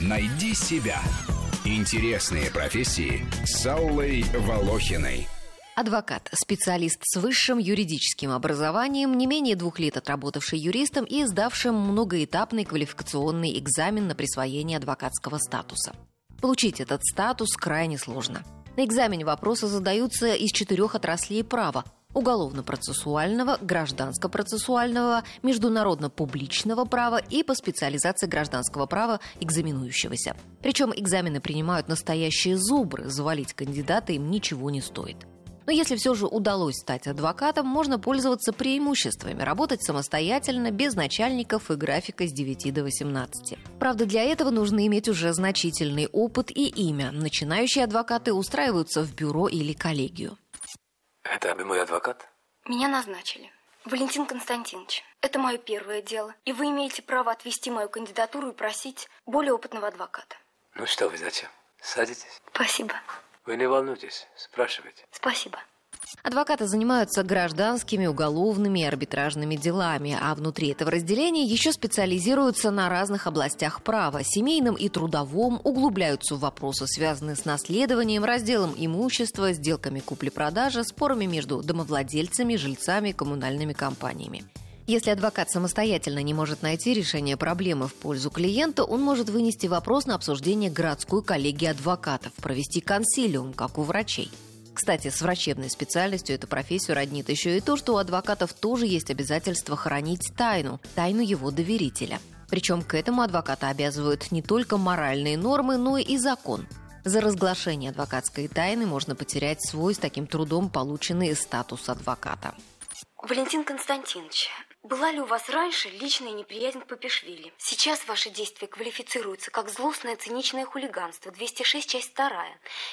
Найди себя. Интересные профессии с Аллой Волохиной. Адвокат, специалист с высшим юридическим образованием, не менее двух лет отработавший юристом и сдавшим многоэтапный квалификационный экзамен на присвоение адвокатского статуса. Получить этот статус крайне сложно. На экзамене вопросы задаются из четырех отраслей права уголовно-процессуального, гражданско-процессуального, международно-публичного права и по специализации гражданского права экзаменующегося. Причем экзамены принимают настоящие зубры, завалить кандидата им ничего не стоит. Но если все же удалось стать адвокатом, можно пользоваться преимуществами, работать самостоятельно, без начальников и графика с 9 до 18. Правда, для этого нужно иметь уже значительный опыт и имя. Начинающие адвокаты устраиваются в бюро или коллегию. Это мой адвокат? Меня назначили. Валентин Константинович, это мое первое дело, и вы имеете право отвести мою кандидатуру и просить более опытного адвоката. Ну что вы, зачем? Садитесь. Спасибо. Вы не волнуйтесь, спрашивайте. Спасибо. Адвокаты занимаются гражданскими, уголовными и арбитражными делами, а внутри этого разделения еще специализируются на разных областях права, семейном и трудовом, углубляются в вопросы, связанные с наследованием, разделом имущества, сделками купли-продажи, спорами между домовладельцами, жильцами, коммунальными компаниями. Если адвокат самостоятельно не может найти решение проблемы в пользу клиента, он может вынести вопрос на обсуждение городской коллегии адвокатов, провести консилиум, как у врачей. Кстати, с врачебной специальностью эту профессию роднит еще и то, что у адвокатов тоже есть обязательство хранить тайну, тайну его доверителя. Причем к этому адвоката обязывают не только моральные нормы, но и закон. За разглашение адвокатской тайны можно потерять свой с таким трудом полученный статус адвоката. Валентин Константинович, была ли у вас раньше личная неприязнь к Папишвили? Сейчас ваши действия квалифицируются как злостное циничное хулиганство, 206, часть 2,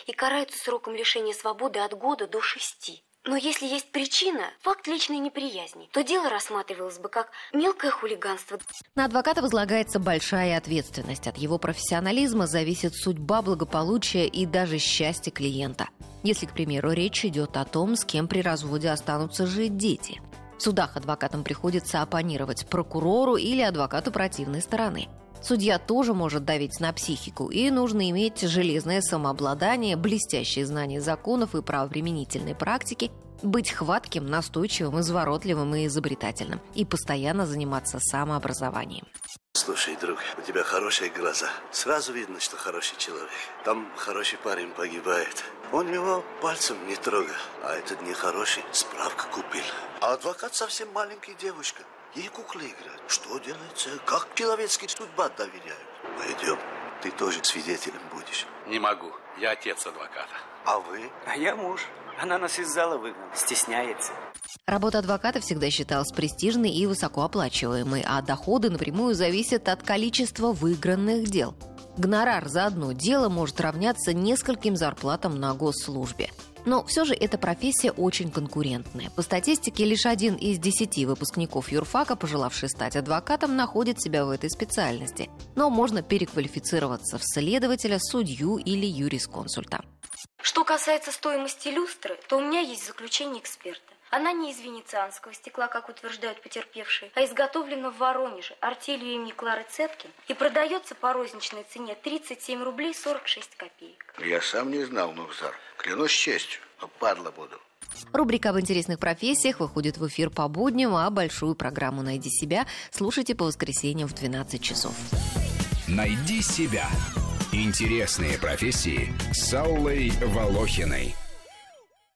и караются сроком лишения свободы от года до шести. Но если есть причина, факт личной неприязни, то дело рассматривалось бы как мелкое хулиганство. На адвоката возлагается большая ответственность. От его профессионализма зависит судьба, благополучия и даже счастье клиента. Если, к примеру, речь идет о том, с кем при разводе останутся жить дети – в судах адвокатам приходится оппонировать прокурору или адвокату противной стороны. Судья тоже может давить на психику, и нужно иметь железное самообладание, блестящие знания законов и правоприменительной практики, быть хватким, настойчивым, изворотливым и изобретательным, и постоянно заниматься самообразованием. Слушай, друг, у тебя хорошие глаза. Сразу видно, что хороший человек. Там хороший парень погибает. Он его пальцем не трогал. А этот нехороший справку купил. А адвокат совсем маленькая девушка. Ей куклы играют. Что делается? Как человеческие судьба доверяют? Пойдем. Ты тоже свидетелем будешь. Не могу. Я отец адвоката. А вы? А я муж. Она нас из зала выгнала. Стесняется. Работа адвоката всегда считалась престижной и высокооплачиваемой, а доходы напрямую зависят от количества выигранных дел. Гонорар за одно дело может равняться нескольким зарплатам на госслужбе. Но все же эта профессия очень конкурентная. По статистике, лишь один из десяти выпускников юрфака, пожелавший стать адвокатом, находит себя в этой специальности. Но можно переквалифицироваться в следователя, судью или юрисконсульта. Что касается стоимости люстры, то у меня есть заключение эксперта. Она не из венецианского стекла, как утверждают потерпевшие, а изготовлена в Воронеже артелью имени Клары Цеткин и продается по розничной цене 37 рублей 46 копеек. Я сам не знал, Мухзар. Клянусь честью, но падла буду. Рубрика об интересных профессиях выходит в эфир по будням, а большую программу «Найди себя» слушайте по воскресеньям в 12 часов. «Найди себя» – интересные профессии с Аллой Волохиной.